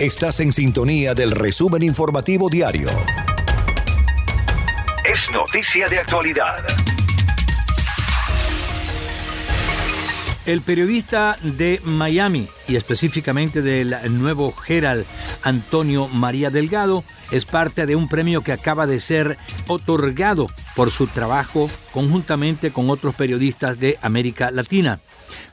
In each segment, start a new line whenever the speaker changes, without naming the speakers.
Estás en sintonía del resumen informativo diario. Es noticia de actualidad.
El periodista de Miami y específicamente del nuevo Herald, Antonio María Delgado, es parte de un premio que acaba de ser otorgado por su trabajo conjuntamente con otros periodistas de América Latina.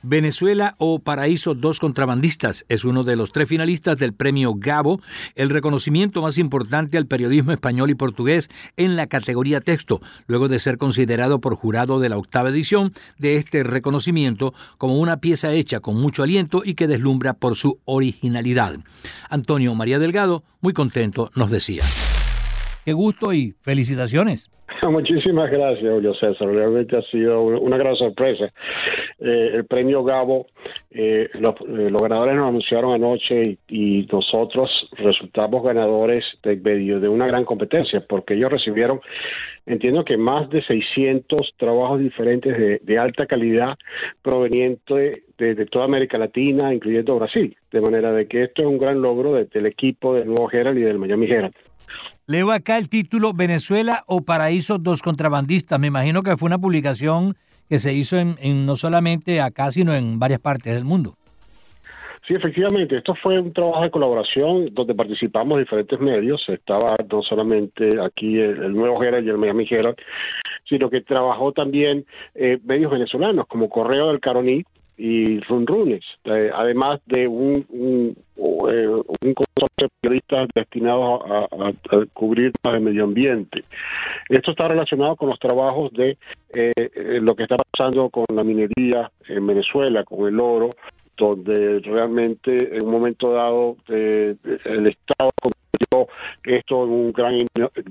Venezuela o Paraíso Dos Contrabandistas es uno de los tres finalistas del premio Gabo, el reconocimiento más importante al periodismo español y portugués en la categoría texto, luego de ser considerado por jurado de la octava edición de este reconocimiento como una pieza hecha con mucho aliento y que deslumbra por su originalidad. Antonio María Delgado, muy contento, nos decía. Qué gusto y felicitaciones.
Muchísimas gracias, Julio César. Realmente ha sido una gran sorpresa. Eh, el premio Gabo, eh, eh, los, ganadores nos anunciaron anoche y, nosotros resultamos ganadores de medio de una gran competencia, porque ellos recibieron, entiendo que más de 600 trabajos diferentes de, alta calidad provenientes de, toda América Latina, incluyendo Brasil. De manera de que esto es un gran logro del equipo del Nuevo Herald y del Miami Herald.
Leo acá el título Venezuela o Paraíso dos contrabandistas. Me imagino que fue una publicación que se hizo en, no solamente acá, sino en varias partes del mundo.
Sí, efectivamente, esto fue un trabajo de colaboración donde participamos diferentes medios. Estaba no solamente aquí el, Nuevo Herald y el Miami Herald, sino que trabajó también eh, medios venezolanos como Correo del Caroní, y Runrunes, eh, además de un, un, eh, periodistas destinados a, cubrir el medio ambiente. Esto está relacionado con los trabajos de eh, lo que está pasando con la minería en Venezuela, con el oro, donde realmente en un momento dado el Estado esto en un gran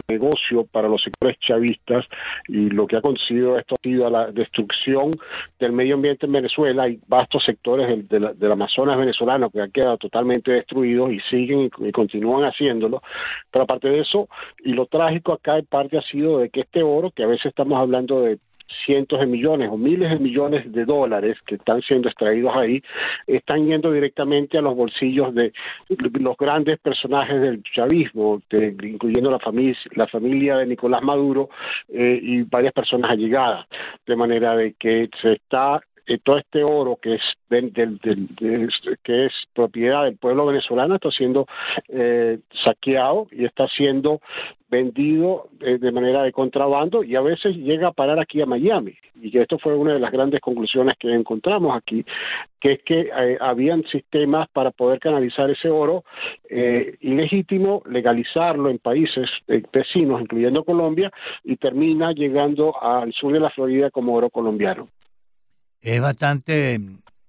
negocio para los sectores chavistas y lo que ha conseguido esto ha sido la destrucción del medio ambiente en Venezuela. Hay vastos sectores del, del, Amazonas venezolano que han quedado totalmente destruidos y siguen y, continúan haciéndolo. Pero aparte de eso, y lo trágico acá en parte ha sido de que este oro, que a veces estamos hablando de cientos de millones o miles de millones de dólares que están siendo extraídos ahí, están yendo directamente a los bolsillos de los grandes personajes del chavismo, incluyendo la familia, la familia de Nicolás Maduro eh, y varias personas allegadas, de manera de que se está eh, todo este oro que es que es propiedad del pueblo venezolano está siendo eh, saqueado y está siendo vendido eh, de manera de contrabando y a veces llega a parar aquí a Miami. Y esto fue una de las grandes conclusiones que encontramos aquí, que es que habían sistemas para poder canalizar ese oro ilegítimo, legalizarlo en países vecinos, incluyendo Colombia, y termina llegando al sur de la Florida como oro colombiano
es bastante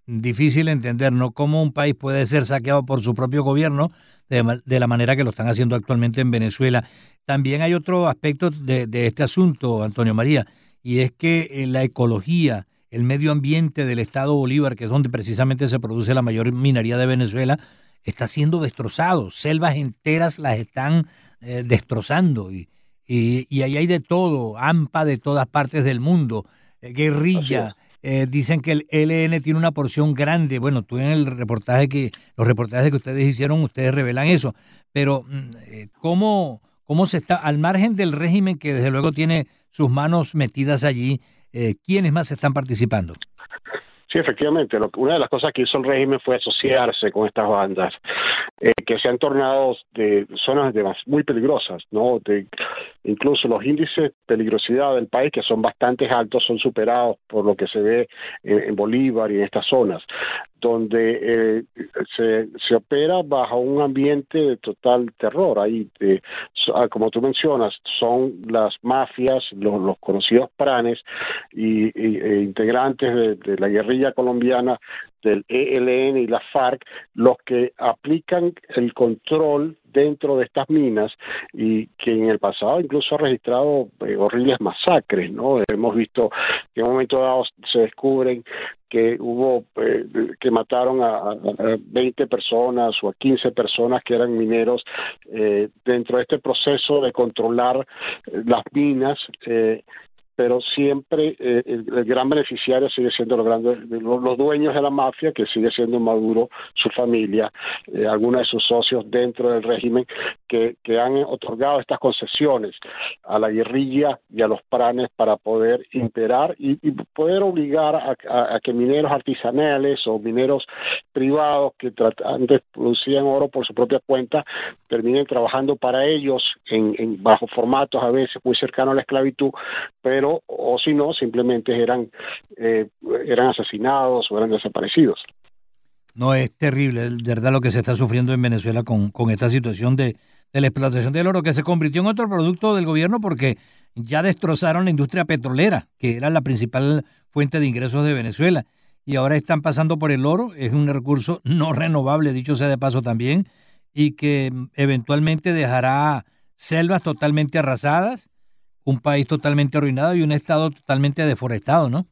difícil entender, ¿no? Cómo un país puede ser saqueado por su propio gobierno de, la manera que lo están haciendo actualmente en Venezuela. También hay otro aspecto de, este asunto, Antonio María, y es que eh, la ecología, el medio ambiente del estado Bolívar, que es donde precisamente se produce la mayor minería de Venezuela, está siendo destrozado. Selvas enteras las están eh, destrozando y, y, ahí hay de todo, AMPA de todas partes del mundo, eh, guerrilla. Eh, dicen que el LN tiene una porción grande. Bueno, tú en el reportaje que, los reportajes que ustedes hicieron, ustedes revelan eso. Pero, mm, eh, ¿cómo, cómo se está, al margen del régimen que desde luego tiene sus manos metidas allí, eh, quiénes más están participando?
Sí, efectivamente. una de las cosas que hizo el régimen fue asociarse con estas bandas eh, que se han tornado de zonas de, muy peligrosas, ¿no? De, incluso los índices de peligrosidad del país, que son bastante altos, son superados por lo que se ve en Bolívar y en estas zonas donde eh, se, se, opera bajo un ambiente de total terror. Ahí, eh, ah, como tú mencionas, son las mafias, los, conocidos pranes y, e integrantes de, la guerrilla colombiana del ELN y la FARC los que aplican el control dentro de estas minas y que en el pasado incluso ha registrado eh, horribles masacres, ¿no? Hemos visto que en un momento dado se descubren que hubo eh, que mataron a, 20 personas o a 15 personas que eran mineros eh, dentro de este proceso de controlar las minas pero siempre eh, el, gran beneficiario sigue siendo los grandes, los, dueños de la mafia, que sigue siendo Maduro, su familia, eh, algunos de sus socios dentro del régimen, que, han otorgado estas concesiones a la guerrilla y a los pranes para poder imperar y, poder obligar a, que mineros artesanales o mineros privados que antes producían oro por su propia cuenta terminen trabajando para ellos en, en bajo formatos a veces muy cercanos a la esclavitud, pero o si no, simplemente eran, eh, eran asesinados o eran desaparecidos.
No, es terrible, de verdad, lo que se está sufriendo en Venezuela con, con esta situación de, de la explotación del oro, que se convirtió en otro producto del gobierno porque ya destrozaron la industria petrolera, que era la principal fuente de ingresos de Venezuela. Y ahora están pasando por el oro, es un recurso no renovable, dicho sea de paso también, y que eventualmente dejará selvas totalmente arrasadas, un país totalmente arruinado y un estado totalmente deforestado, ¿no?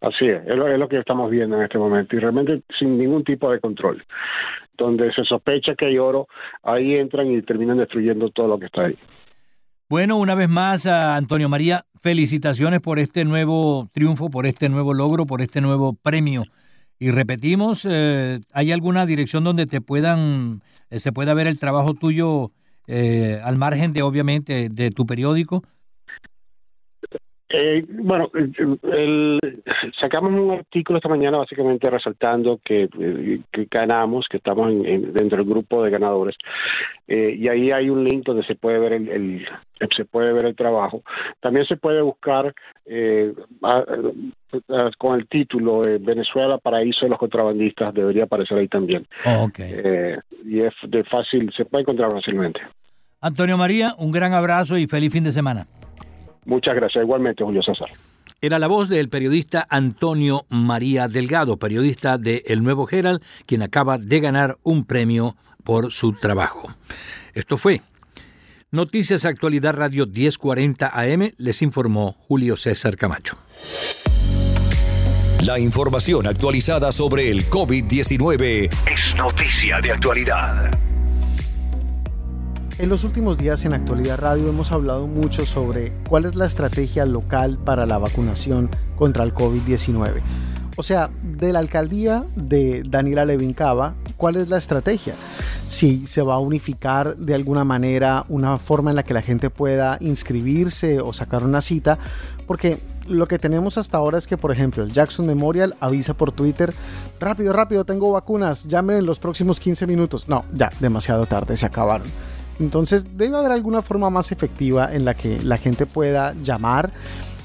Así es, es lo, que estamos viendo en este momento y realmente sin ningún tipo de control. Donde se sospecha que hay oro, ahí entran y terminan destruyendo todo lo que está ahí.
Bueno, una vez más, Antonio María, felicitaciones por este nuevo triunfo, por este nuevo logro, por este nuevo premio. Y repetimos, eh, ¿hay alguna dirección donde te puedan, eh, se pueda ver el trabajo tuyo eh, al margen de, obviamente, de tu periódico?
Eh, bueno, el, sacamos un artículo esta mañana básicamente resaltando que, ganamos, que estamos dentro del grupo de ganadores, eh, y ahí hay un link donde se puede ver el, se puede ver el trabajo. También se puede buscar eh, con el título Venezuela paraíso de los contrabandistas debería aparecer ahí también.
Oh,
y es de fácil, se puede encontrar fácilmente.
Antonio María, un gran abrazo y feliz fin de semana.
Muchas gracias. Igualmente, Julio César.
Era la voz del periodista Antonio María Delgado, periodista de El Nuevo Herald, quien acaba de ganar un premio por su trabajo. Esto fue Noticias Actualidad Radio 1040 AM, les informó Julio César Camacho.
La información actualizada sobre el COVID-19 es noticia de actualidad.
En los últimos días en Actualidad Radio hemos hablado mucho sobre cuál es la estrategia local para la vacunación contra el COVID-19. O sea, de la alcaldía de Daniela Levin Cava, ¿cuál es la estrategia? Si se va a unificar de alguna manera una forma en la que la gente pueda inscribirse o sacar una cita, porque lo que tenemos hasta ahora es que, por ejemplo, el Jackson Memorial avisa por Twitter, rápido, rápido, tengo vacunas, llamen en los próximos 15 minutos. No, ya, demasiado tarde, se acabaron. Entonces debe haber alguna forma más efectiva en la que la gente pueda llamar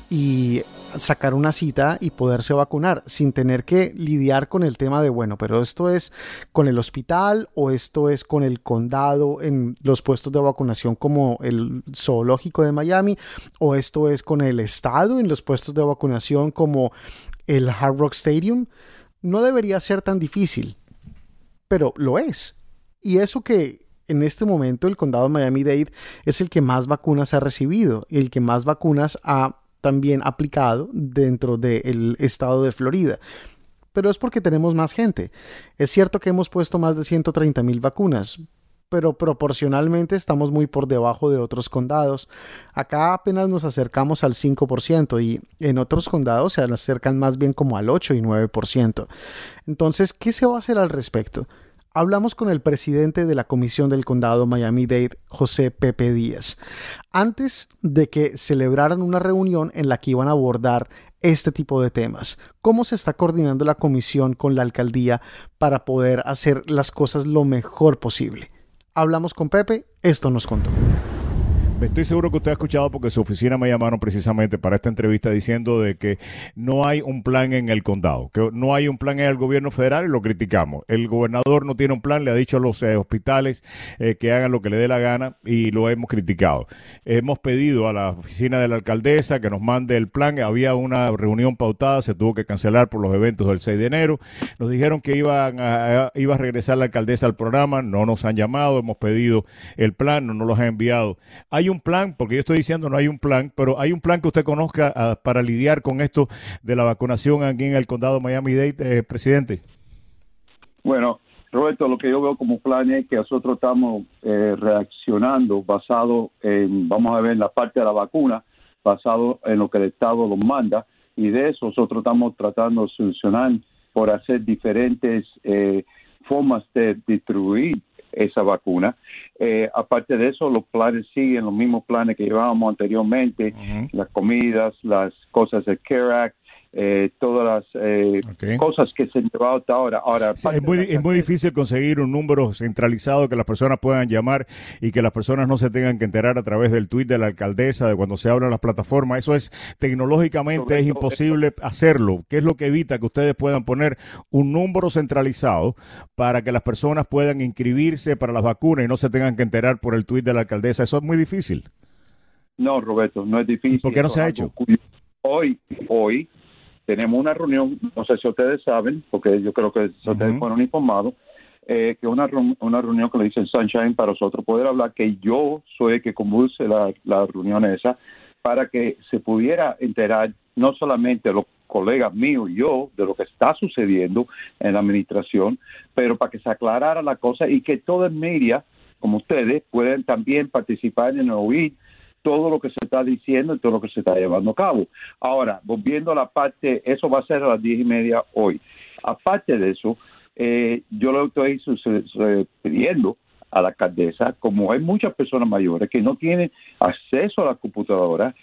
y sacar una cita y poderse vacunar sin tener que lidiar con el tema de, bueno, pero esto es con el hospital o esto es con el condado en los puestos de vacunación como el zoológico de Miami o esto es con el estado en los puestos de vacunación como el Hard Rock Stadium. No debería ser tan difícil, pero lo es. Y eso que en este momento el condado de Miami-Dade es el que más vacunas ha recibido y el que más vacunas ha también aplicado dentro del estado de Florida. Pero es porque tenemos más gente. Es cierto que hemos puesto más de 130 mil vacunas, pero proporcionalmente estamos muy por debajo de otros condados. Acá apenas nos acercamos al 5% y en otros condados se acercan más bien como al 8 y 9%. Entonces, ¿qué se va a hacer al respecto? Hablamos con el presidente de la Comisión del Condado Miami-Dade, José Pepe Díaz, antes de que celebraran una reunión en la que iban a abordar este tipo de temas. ¿Cómo se está coordinando la comisión con la alcaldía para poder hacer las cosas lo mejor posible? Hablamos con Pepe, esto nos contó.
Estoy seguro que usted ha escuchado porque su oficina me llamaron precisamente para esta entrevista diciendo de que no hay un plan en el condado, que no hay un plan en el gobierno federal y lo criticamos. El gobernador no tiene un plan, le ha dicho a los eh, hospitales eh, que hagan lo que le dé la gana y lo hemos criticado. Hemos pedido a la oficina de la alcaldesa que nos mande el plan. Había una reunión pautada, se tuvo que cancelar por los eventos del 6 de enero. Nos dijeron que iban a, iba a regresar la alcaldesa al programa, no nos han llamado, hemos pedido el plan, no nos los ha enviado. Hay un plan, porque yo estoy diciendo no hay un plan, pero hay un plan que usted conozca ah, para lidiar con esto de la vacunación aquí en el condado Miami-Dade, eh, presidente.
Bueno, Roberto, lo que yo veo como plan es que nosotros estamos eh, reaccionando basado en, vamos a ver, la parte de la vacuna, basado en lo que el Estado lo manda y de eso nosotros estamos tratando de solucionar por hacer diferentes eh, formas de distribuir esa vacuna. Eh, aparte de eso, los planes siguen los mismos planes que llevábamos anteriormente, las comidas, las cosas de CARE Act, eh, todas las eh, cosas que se han llevado hasta ahora. ahora
es, muy, es muy difícil conseguir un número centralizado que las personas puedan llamar y que las personas no se tengan que enterar a través del tweet de la alcaldesa, de cuando se hablan las plataformas. Eso es tecnológicamente es imposible hacerlo. ¿Qué es lo que evita que ustedes puedan poner un número centralizado para que las personas puedan inscribirse para las vacunas y no se tengan que enterar por el tweet de la alcaldesa? Eso es muy difícil.
No, Roberto, no es difícil.
¿Por qué no se ha hecho?
Hoy, hoy, tenemos una reunión, no sé si ustedes saben, porque yo creo que ustedes fueron informados, eh, que una, una reunión que le dicen Sunshine para nosotros poder hablar, que yo soy el que conduce la, la reunión esa, para que se pudiera enterar no solamente los colegas míos y yo de lo que está sucediendo en la administración, pero para que se aclarara la cosa y que todo el media, como ustedes, puedan también participar en el oír todo lo que se está diciendo y todo lo que se está llevando a cabo. Ahora, volviendo a la parte, eso va a ser a las diez y media hoy. Aparte de eso, eh, yo lo estoy pidiendo a la alcaldesa, como hay muchas personas mayores que no tienen acceso a la computadora,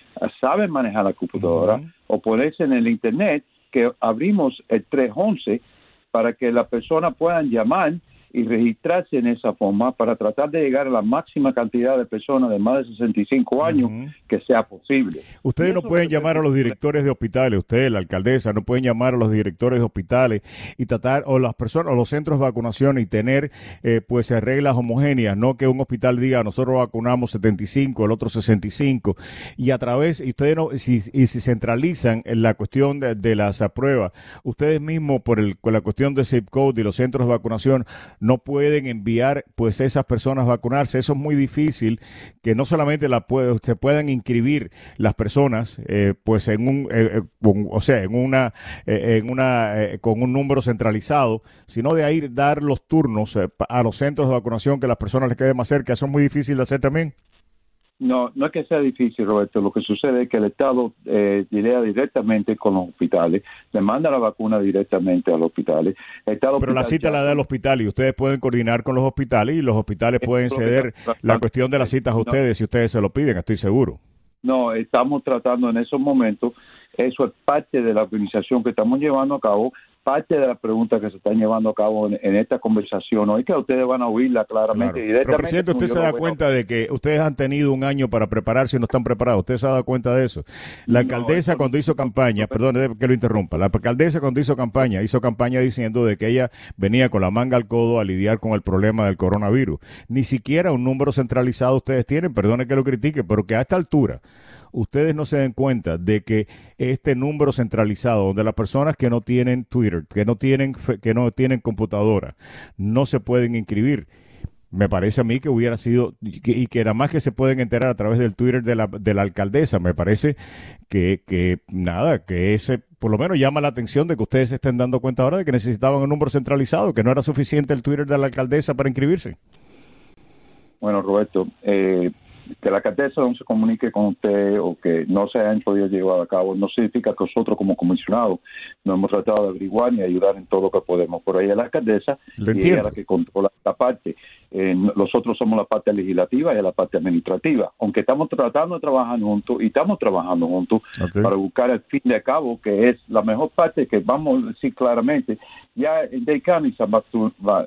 saben manejar la computadora o ponerse en el internet, que abrimos el 311 para que las personas puedan llamar y registrarse en esa forma para tratar de llegar a la máxima cantidad de personas de más de 65 años que sea posible.
Ustedes no pueden llamar a los directores de hospitales, ustedes, la alcaldesa, no pueden llamar a los directores de hospitales y tratar, o las personas, o los centros de vacunación y tener eh, pues reglas homogéneas, no que un hospital diga nosotros vacunamos 75, el otro 65, y a través, y ustedes no, si, y si centralizan en la cuestión de, las pruebas, ustedes mismos por, el, con la cuestión de zip code y los centros de vacunación, no pueden enviar pues esas personas a vacunarse. Eso es muy difícil que no solamente la se puedan inscribir las personas eh, pues en un eh, eh, o sea en una en una con un número centralizado, sino de ahí dar los turnos a los centros de vacunación que las personas les quede más cerca. Eso es muy difícil de hacer también.
No, no es que sea difícil, Roberto. Lo que sucede es que el Estado eh, directamente con los hospitales, le manda la vacuna directamente a los hospitales.
Pero la cita la da el hospital y ustedes pueden coordinar con los hospitales y los hospitales pueden ceder la cuestión de las citas a ustedes si ustedes se lo piden, estoy seguro.
No, estamos tratando en esos momentos, eso es parte de la organización que estamos llevando a cabo, parte de las preguntas que se están llevando a cabo en, esta conversación hoy, que ustedes van a oírla claramente.
Pero, presidente, usted se da cuenta de que ustedes han tenido un año para prepararse y no están preparados. ¿Usted se ha dado cuenta de eso? La alcaldesa cuando hizo campaña, perdón que lo interrumpa, la alcaldesa cuando hizo campaña, hizo campaña diciendo de que ella venía con la manga al codo a lidiar con el problema del coronavirus. Ni siquiera un número centralizado ustedes tienen, perdone que lo critique, pero que a esta altura ustedes no se den cuenta de que este número centralizado, donde las personas que no tienen Twitter, que no tienen, que no tienen computadora, no se pueden inscribir. Me parece a mí que hubiera sido, y que, era más que se pueden enterar a través del Twitter de la, de la alcaldesa. Me parece que, que nada, que ese por lo menos llama la atención de que ustedes se estén dando cuenta ahora de que necesitaban un número centralizado, que no era suficiente el Twitter de la alcaldesa para inscribirse.
Bueno, Roberto, eh, que la alcaldesa no se comunique con usted o que no se hayan podido llevar a cabo no significa que nosotros como comisionados no hemos tratado de averiguar ni ayudar en todo lo que podemos. Por ahí es la alcaldesa y ella es la que controla la parte. Eh, nosotros somos la parte legislativa y la parte administrativa, aunque estamos tratando de trabajar juntos y estamos trabajando juntos para buscar el fin de cabo, que es la mejor parte que vamos a decir claramente. Ya en Deicani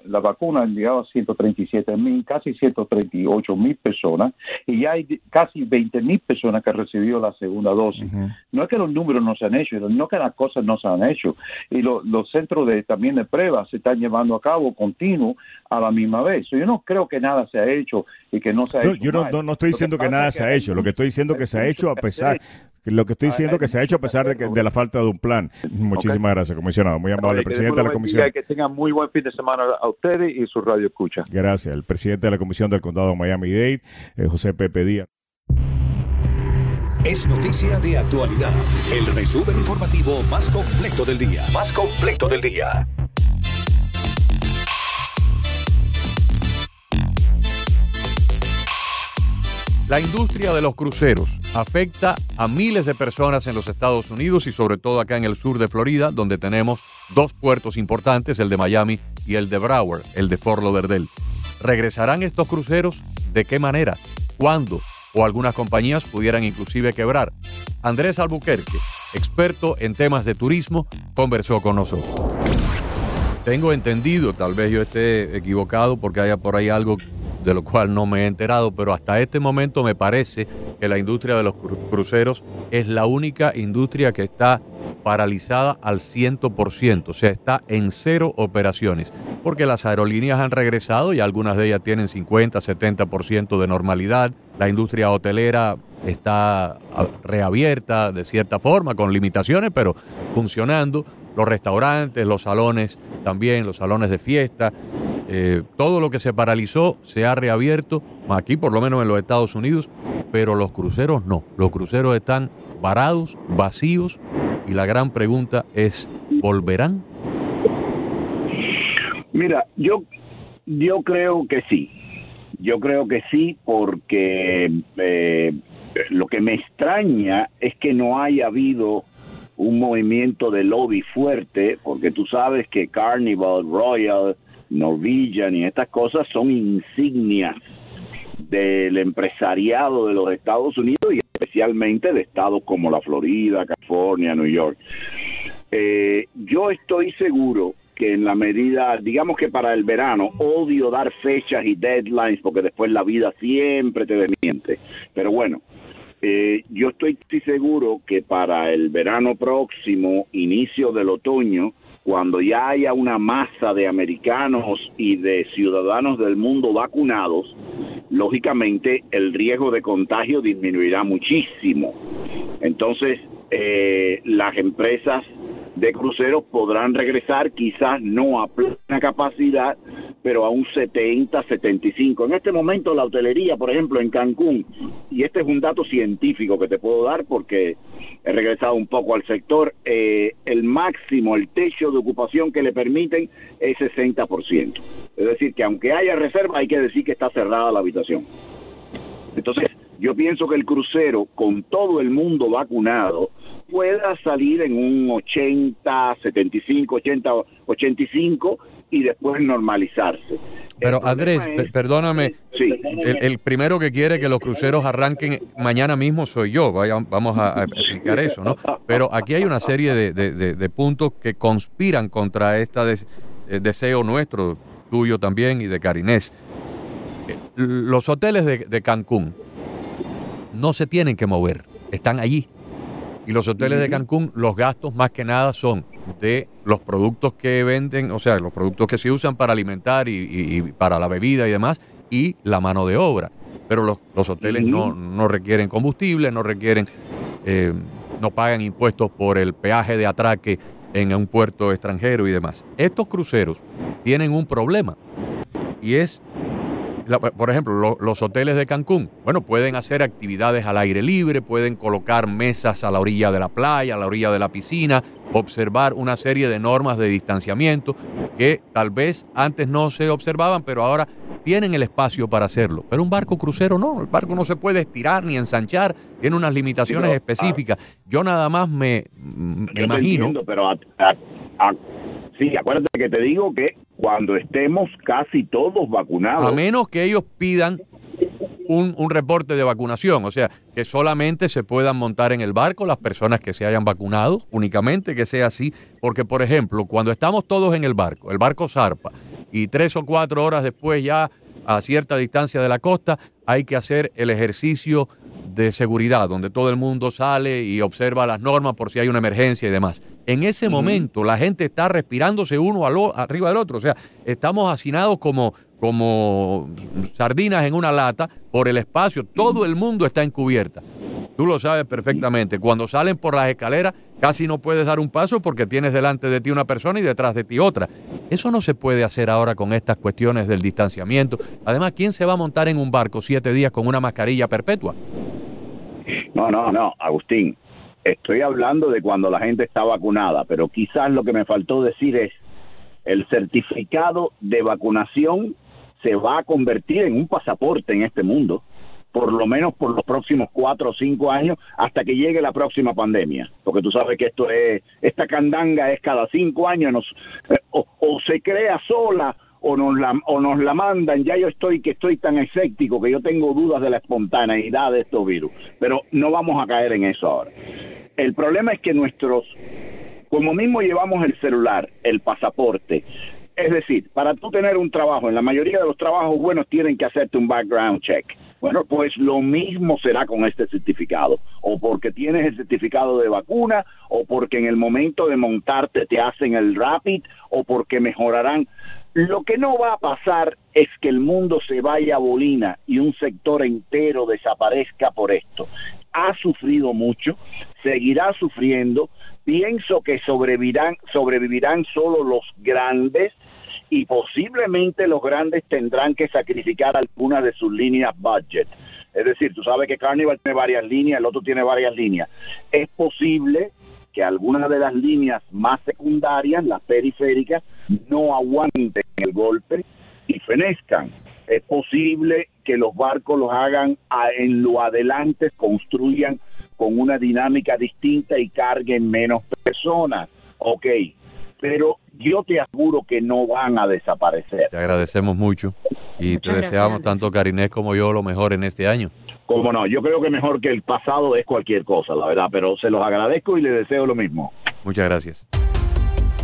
la vacuna ha llegado a 137 mil, casi 138 mil personas y ya hay casi 20 mil personas que han recibido la segunda dosis. No es que los números no se han hecho, no es que las cosas no se han hecho. Y los centros de también de pruebas se están llevando a cabo continuo a la misma vez. Yo no creo que nada se ha hecho y que no se ha hecho.
Yo no, no, estoy diciendo que, nada se ha hecho, lo que estoy diciendo que se ha hecho a pesar, lo que estoy diciendo que se ha hecho a pesar de, que, de la falta de un plan. Muchísimas gracias, comisionado. Muy amable, presidente de la comisión.
Que tengan muy buen fin de semana a ustedes y su radio escucha.
Gracias. El presidente de la comisión del condado de Miami-Dade, eh, José Pepe Díaz.
Es noticia de actualidad. El resumen informativo más completo del día. Más completo del día.
La industria de los cruceros afecta a miles de personas en los Estados Unidos y sobre todo acá en el sur de Florida, donde tenemos dos puertos importantes, el de Miami y el de Broward, el de Fort Lauderdale. ¿Regresarán estos cruceros? ¿De qué manera? ¿Cuándo? O algunas compañías pudieran inclusive quebrar. Andrés Albuquerque, experto en temas de turismo, conversó con nosotros. Tengo entendido, tal vez yo esté equivocado porque haya por ahí algo de lo cual no me he enterado, pero hasta este momento me parece que la industria de los cruceros es la única industria que está paralizada al 100%, o sea, está en cero operaciones, porque las aerolíneas han regresado y algunas de ellas tienen 50, 70% de normalidad, la industria hotelera está reabierta de cierta forma, con limitaciones, pero funcionando, los restaurantes, los salones también, los salones de fiesta, eh, todo lo que se paralizó se ha reabierto, aquí por lo menos en los Estados Unidos, pero los cruceros no. Los cruceros están varados, vacíos, y la gran pregunta es, ¿volverán?
Mira, yo, yo creo que sí. Yo creo que sí porque eh, lo que me extraña es que no haya habido un movimiento de lobby fuerte, porque tú sabes que Carnival, Royal, Norwegian y estas cosas son insignias del empresariado de los Estados Unidos y especialmente de estados como la Florida, California, New York. Eh, yo estoy seguro que en la medida, digamos que para el verano, odio dar fechas y deadlines porque después la vida siempre te desmiente. Pero bueno, eh, yo estoy seguro que para el verano próximo, inicio del otoño, cuando ya haya una masa de americanos y de ciudadanos del mundo vacunados, lógicamente el riesgo de contagio disminuirá muchísimo. Entonces, eh, las empresas de cruceros podrán regresar quizás no a plena capacidad, pero a un 70, 75. En este momento la hotelería, por ejemplo, en Cancún, y este es un dato científico que te puedo dar porque he regresado un poco al sector, eh, el máximo, el techo de ocupación que le permiten es 60%. Es decir, que aunque haya reserva, hay que decir que está cerrada la habitación. Entonces, yo pienso que el crucero, con todo el mundo vacunado, pueda salir en un 80, 75, 80, 85 y después normalizarse.
Pero Andrés, perdóname, el, primero que quiere que los cruceros arranquen mañana mismo soy yo, Vaya, vamos a, explicar eso, ¿no? Pero aquí hay una serie de, puntos que conspiran contra este deseo nuestro, tuyo también y de Carinés. Eh, los hoteles de Cancún, no se tienen que mover, están allí. Y los hoteles de Cancún, los gastos más que nada son de los productos que venden, o sea, los productos que se usan para alimentar y, para la bebida y demás, y la mano de obra. Pero los, hoteles no, requieren combustible, no requieren, eh, no pagan impuestos por el peaje de atraque en un puerto extranjero y demás. Estos cruceros tienen un problema y es por ejemplo, los hoteles de Cancún, bueno, pueden hacer actividades al aire libre, pueden colocar mesas a la orilla de la playa, a la orilla de la piscina, observar una serie de normas de distanciamiento que tal vez antes no se observaban, pero ahora tienen el espacio para hacerlo. Pero un barco crucero no, el barco no se puede estirar ni ensanchar, tiene unas limitaciones específicas. Yo nada más me, imagino.
pero sí, acuérdate que te digo que cuando estemos casi todos vacunados.
A menos que ellos pidan un, un, reporte de vacunación, o sea, que solamente se puedan montar en el barco las personas que se hayan vacunado, únicamente que sea así, porque por ejemplo, cuando estamos todos en el barco, el barco zarpa, y tres o cuatro horas después ya a cierta distancia de la costa hay que hacer el ejercicio de seguridad, donde todo el mundo sale y observa las normas por si hay una emergencia y demás. En ese momento la gente está respirándose uno arriba del otro, o sea, estamos hacinados como, como sardinas en una lata por el espacio, todo el mundo está encubierta. Tú lo sabes perfectamente. Cuando salen por las escaleras, casi no puedes dar un paso porque tienes delante de ti una persona y detrás de ti otra. Eso no se puede hacer ahora con estas cuestiones del distanciamiento. Además, ¿quién se va a montar en un barco siete días con una mascarilla perpetua?
No, no, no, Agustín. Estoy hablando de cuando la gente está vacunada, pero quizás lo que me faltó decir es el certificado de vacunación se va a convertir en un pasaporte en este mundo. por lo menos por los próximos cuatro o cinco años hasta que llegue la próxima pandemia, porque tú sabes que esto es, esta candanga es cada cinco años, eh, o, se crea sola o nos la o nos la mandan ya yo estoy que estoy tan escéptico que yo tengo dudas de la espontaneidad de estos virus pero no vamos a caer en eso ahora el problema es que nuestros como mismo llevamos el celular el pasaporte es decir, para tú tener un trabajo, en la mayoría de los trabajos buenos tienen que hacerte un background check. Bueno, pues lo mismo será con este certificado, o porque tienes el certificado de vacuna, o porque en el momento de montarte te hacen el rapid, o porque mejorarán. Lo que no va a pasar es que el mundo se vaya a bolina y un sector entero desaparezca por esto. Ha sufrido mucho, seguirá sufriendo, pienso que sobrevivirán, sobrevivirán solo los grandes y posiblemente los grandes tendrán que sacrificar algunas de sus líneas budget. Es decir, tú sabes que Carnival tiene varias líneas, el otro tiene varias líneas. Es posible que algunas de las líneas más secundarias, las periféricas, no aguanten el golpe y fenezcan. Es posible que los barcos los hagan en lo adelante, construyan con una dinámica distinta y carguen menos personas. Ok, pero yo te aseguro que no van a desaparecer.
Te agradecemos mucho y te deseamos tanto Carinés como yo lo mejor en este año.
Como no, yo creo que mejor que el pasado es cualquier cosa, la verdad, pero se los agradezco y les deseo lo mismo.
Muchas gracias.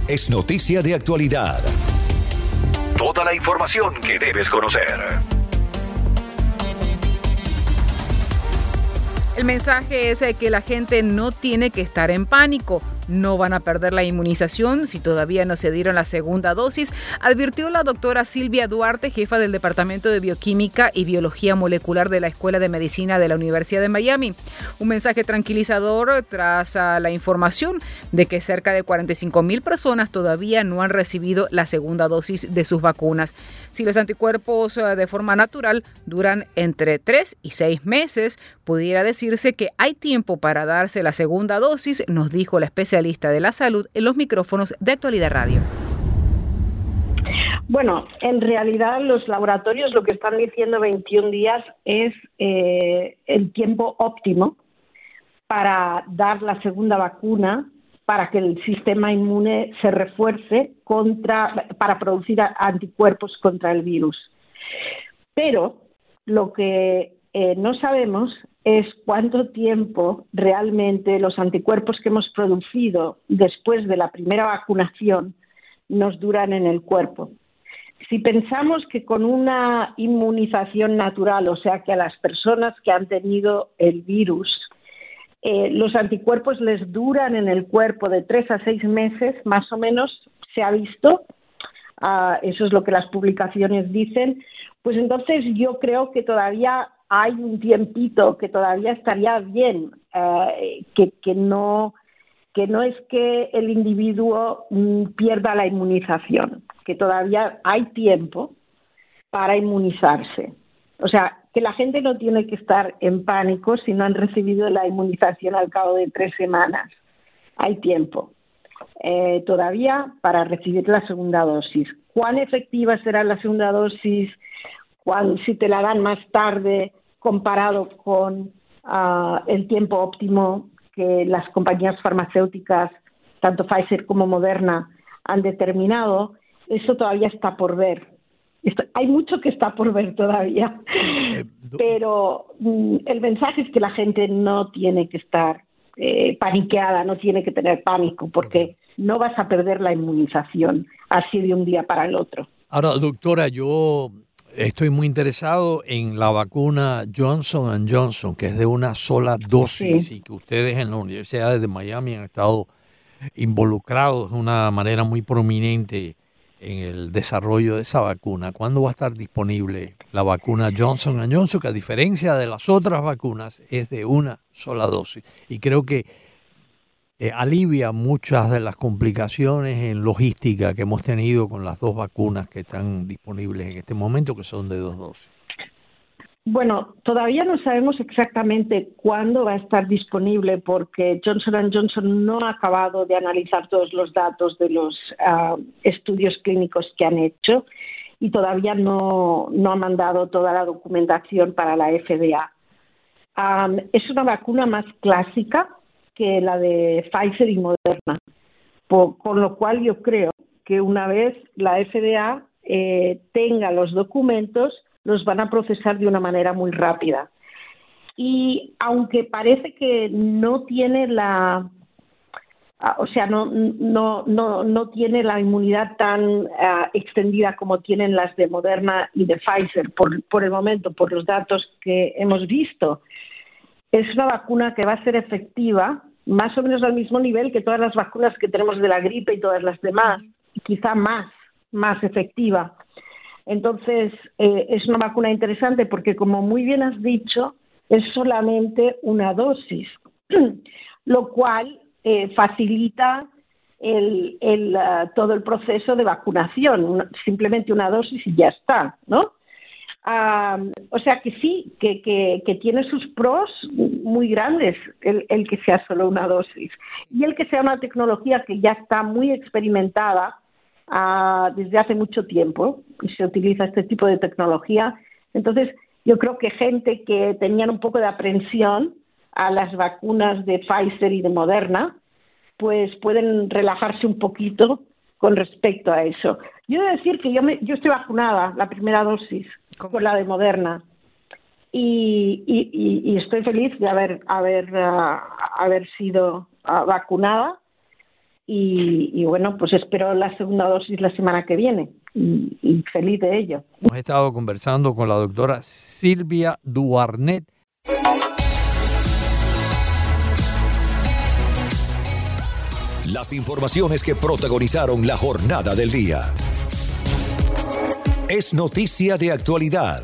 Es noticia de actualidad. Toda la información que debes conocer.
El mensaje es eh, que la gente no tiene que estar en pánico no van a perder la inmunización si todavía no se dieron la segunda dosis, advirtió la doctora Silvia Duarte, jefa del Departamento de Bioquímica y Biología Molecular de la Escuela de Medicina de la Universidad de Miami. Un mensaje tranquilizador tras ah, la información de que cerca de 45 mil personas todavía no han recibido la segunda dosis de sus vacunas. Si los anticuerpos ah, de forma natural duran entre 3 y 6 meses, pudiera decirse que hay tiempo para darse la segunda dosis, nos dijo la especialista lista de la salud en los micrófonos de Actualidad Radio.
Bueno, en realidad los laboratorios lo que están diciendo 21 días es eh, el tiempo óptimo para dar la segunda vacuna para que el sistema inmune se refuerce contra, para producir anticuerpos contra el virus. Pero lo que eh, no sabemos es cuánto tiempo realmente los anticuerpos que hemos producido después de la primera vacunación nos duran en el cuerpo. Si pensamos que con una inmunización natural, o sea que a las personas que han tenido el virus, eh, los anticuerpos les duran en el cuerpo de tres a seis meses, más o menos se ha visto, ah, eso es lo que las publicaciones dicen, pues entonces yo creo que todavía hay un tiempito que todavía estaría bien, eh, que, no, es que el individuo mm, pierda la inmunización, que todavía hay tiempo para inmunizarse. O sea, que la gente no tiene que estar en pánico si no han recibido la inmunización al cabo de tres semanas. Hay tiempo eh, todavía para recibir la segunda dosis. ¿Cuán efectiva será la segunda dosis? Si te la dan más tarde comparado con ah, el tiempo óptimo que las compañías farmacéuticas, tanto Pfizer como Moderna, han determinado, eso todavía está por ver. hay mucho que está por ver todavía, eh, pero mm, el mensaje es que la gente no tiene que estar eh, paniqueada, no tiene que tener pánico, porque no vas a perder la inmunización así de un día para el otro.
Ahora, doctora, yo estoy muy interesado en la vacuna Johnson Johnson, que es de una sola dosis y que ustedes en la Universidad de Miami han estado involucrados de una manera muy prominente en el desarrollo de esa vacuna. ¿Cuándo va a estar disponible la vacuna Johnson Johnson, que a diferencia de las otras vacunas es de una sola dosis? Y creo que eh, alivia muchas de las complicaciones en logística que hemos tenido con las dos vacunas que están disponibles en este momento, que son de dos dosis.
Bueno, todavía no sabemos exactamente cuándo va a estar disponible porque Johnson Johnson no ha acabado de analizar todos los datos de los ah, estudios clínicos que han hecho y todavía no, no ha mandado toda la documentación para la FDA. es una vacuna más clásica que la de Pfizer y Moderna, con lo cual yo creo que una vez la FDA eh, tenga los documentos, los van a procesar de una manera muy rápida. Y aunque parece que no tiene la, ah, o sea, no, no, no, no tiene la inmunidad tan ah, extendida como tienen las de Moderna y de Pfizer por, por el momento, por los datos que hemos visto, es una vacuna que va a ser efectiva más o menos al mismo nivel que todas las vacunas que tenemos de la gripe y todas las demás, quizá más, más efectiva. Entonces, eh, es una vacuna interesante porque, como muy bien has dicho, es solamente una dosis, lo cual eh, facilita el, el, uh, todo el proceso de vacunación. simplemente una dosis y ya está, ¿no? O sea que sí, que, tiene sus pros muy grandes el, que sea solo una dosis y el que sea una tecnología que ya está muy experimentada uh, desde hace mucho tiempo y se utiliza este tipo de tecnología. Entonces, yo creo que gente que tenían un poco de aprensión a las vacunas de Pfizer y de Moderna, pues pueden relajarse un poquito con respecto a eso. Yo debo decir que yo, me, yo estoy vacunada, la primera dosis, con la de Moderna. Y, y, estoy feliz de haber, haber, uh, haber sido uh, vacunada. Y, y, bueno, pues espero la segunda dosis la semana que viene. Y, feliz de ello.
Hemos estado conversando con la doctora Silvia Duarnet.
Las informaciones que protagonizaron la jornada del día. Es noticia de actualidad.